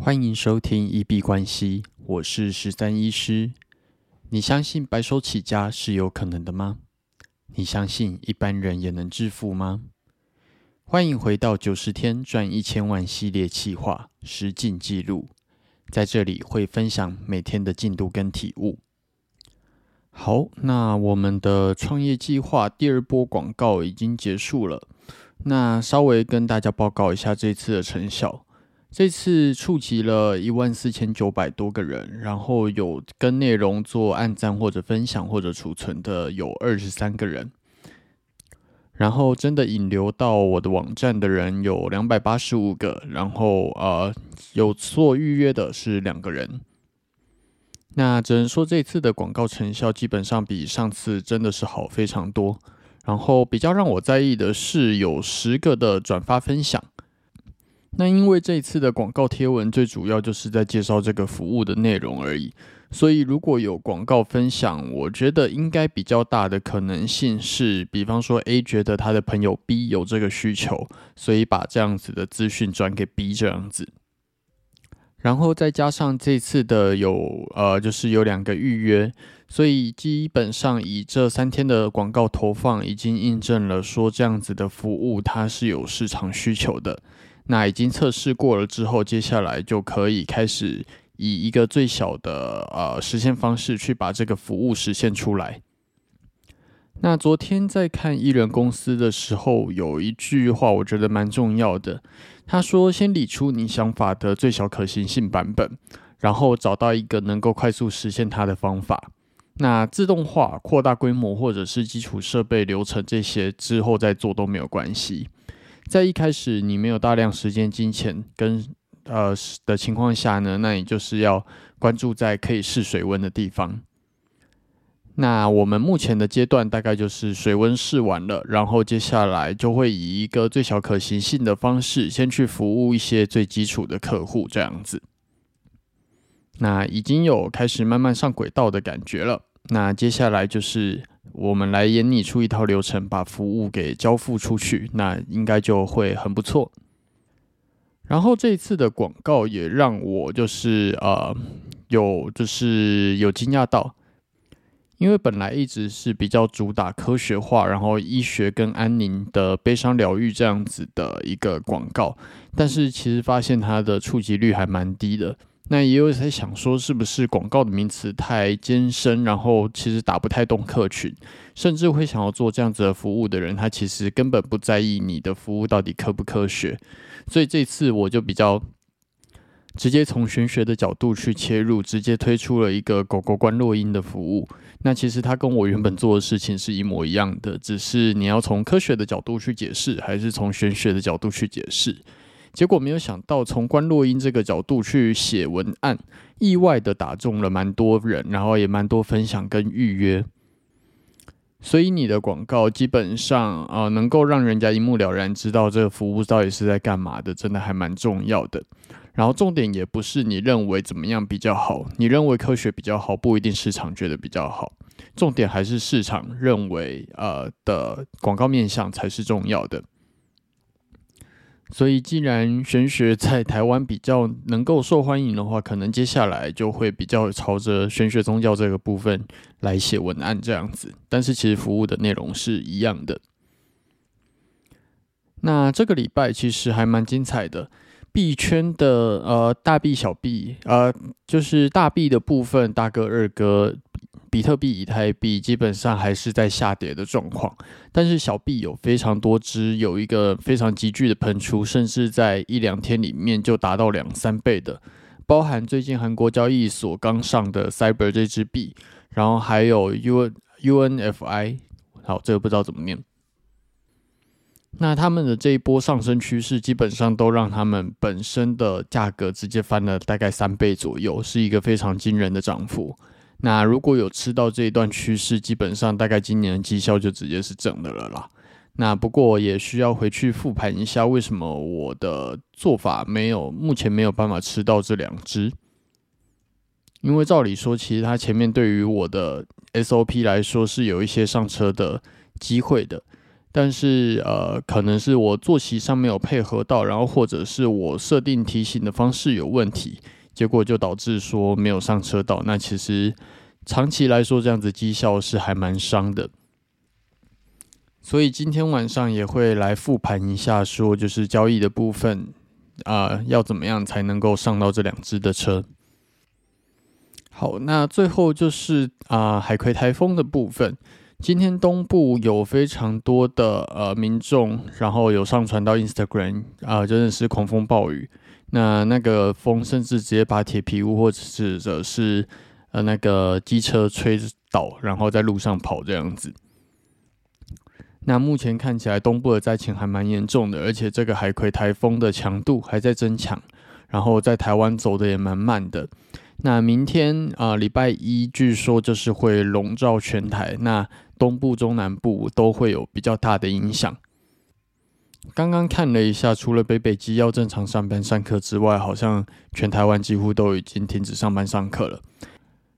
欢迎收听一币关系，我是十三医师。你相信白手起家是有可能的吗？你相信一般人也能致富吗？欢迎回到九十天赚一千万系列企划实进记录，在这里会分享每天的进度跟体悟。好，那我们的创业计划第二波广告已经结束了，那稍微跟大家报告一下这次的成效。这次触及了一万四千九百多个人，然后有跟内容做按赞或者分享或者储存的有二十三个人，然后真的引流到我的网站的人有两百八十五个，然后呃有做预约的是两个人。那只能说这次的广告成效基本上比上次真的是好非常多。然后比较让我在意的是有十个的转发分享。那因为这次的广告贴文最主要就是在介绍这个服务的内容而已，所以如果有广告分享，我觉得应该比较大的可能性是，比方说 A 觉得他的朋友 B 有这个需求，所以把这样子的资讯转给 B 这样子，然后再加上这次的有呃就是有两个预约，所以基本上以这三天的广告投放已经印证了说这样子的服务它是有市场需求的。那已经测试过了之后，接下来就可以开始以一个最小的呃实现方式去把这个服务实现出来。那昨天在看艺人公司的时候，有一句话我觉得蛮重要的。他说：“先理出你想法的最小可行性版本，然后找到一个能够快速实现它的方法。那自动化、扩大规模或者是基础设备流程这些之后再做都没有关系。”在一开始你没有大量时间、金钱跟呃的情况下呢，那你就是要关注在可以试水温的地方。那我们目前的阶段大概就是水温试完了，然后接下来就会以一个最小可行性的方式，先去服务一些最基础的客户这样子。那已经有开始慢慢上轨道的感觉了。那接下来就是。我们来演拟出一套流程，把服务给交付出去，那应该就会很不错。然后这一次的广告也让我就是呃有就是有惊讶到，因为本来一直是比较主打科学化，然后医学跟安宁的悲伤疗愈这样子的一个广告，但是其实发现它的触及率还蛮低的。那也有在想说，是不是广告的名词太艰深，然后其实打不太动客群，甚至会想要做这样子的服务的人，他其实根本不在意你的服务到底科不科学。所以这次我就比较直接从玄学的角度去切入，直接推出了一个狗狗关落音的服务。那其实它跟我原本做的事情是一模一样的，只是你要从科学的角度去解释，还是从玄学的角度去解释。结果没有想到，从关洛音这个角度去写文案，意外的打中了蛮多人，然后也蛮多分享跟预约。所以你的广告基本上啊，能够让人家一目了然知道这个服务到底是在干嘛的，真的还蛮重要的。然后重点也不是你认为怎么样比较好，你认为科学比较好，不一定市场觉得比较好。重点还是市场认为呃的广告面向才是重要的。所以，既然玄学在台湾比较能够受欢迎的话，可能接下来就会比较朝着玄学宗教这个部分来写文案这样子。但是，其实服务的内容是一样的。那这个礼拜其实还蛮精彩的，币圈的呃大币小币呃，就是大币的部分，大哥二哥。比特币、以太币基本上还是在下跌的状况，但是小币有非常多只，有一个非常急剧的喷出，甚至在一两天里面就达到两三倍的，包含最近韩国交易所刚上的 Cyber 这支币，然后还有 U UNFI，好，这个不知道怎么念。那他们的这一波上升趋势，基本上都让他们本身的价格直接翻了大概三倍左右，是一个非常惊人的涨幅。那如果有吃到这一段趋势，基本上大概今年的绩效就直接是正的了啦。那不过也需要回去复盘一下，为什么我的做法没有目前没有办法吃到这两只？因为照理说，其实它前面对于我的 SOP 来说是有一些上车的机会的。但是呃，可能是我作息上没有配合到，然后或者是我设定提醒的方式有问题，结果就导致说没有上车道。那其实长期来说，这样子绩效是还蛮伤的。所以今天晚上也会来复盘一下，说就是交易的部分啊，要怎么样才能够上到这两只的车。好，那最后就是啊，海葵台风的部分。今天东部有非常多的呃民众，然后有上传到 Instagram 啊，真的是狂风暴雨。那那个风甚至直接把铁皮屋或者是是呃那个机车吹倒，然后在路上跑这样子。那目前看起来东部的灾情还蛮严重的，而且这个海葵台风的强度还在增强，然后在台湾走的也蛮慢的。那明天啊，礼拜一据说就是会笼罩全台，那东部、中南部都会有比较大的影响。刚刚看了一下，除了北北基要正常上班上课之外，好像全台湾几乎都已经停止上班上课了。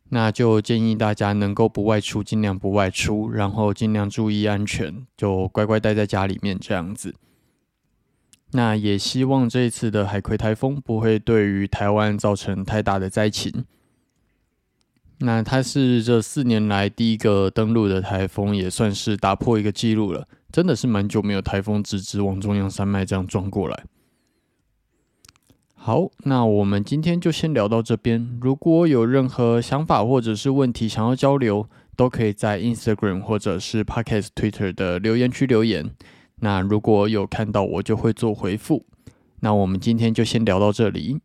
那就建议大家能够不外出，尽量不外出，然后尽量注意安全，就乖乖待在家里面这样子。那也希望这一次的海葵台风不会对于台湾造成太大的灾情。那它是这四年来第一个登陆的台风，也算是打破一个记录了。真的是蛮久没有台风直直往中央山脉这样撞过来。好，那我们今天就先聊到这边。如果有任何想法或者是问题想要交流，都可以在 Instagram 或者是 Podcast Twitter 的留言区留言。那如果有看到，我就会做回复。那我们今天就先聊到这里。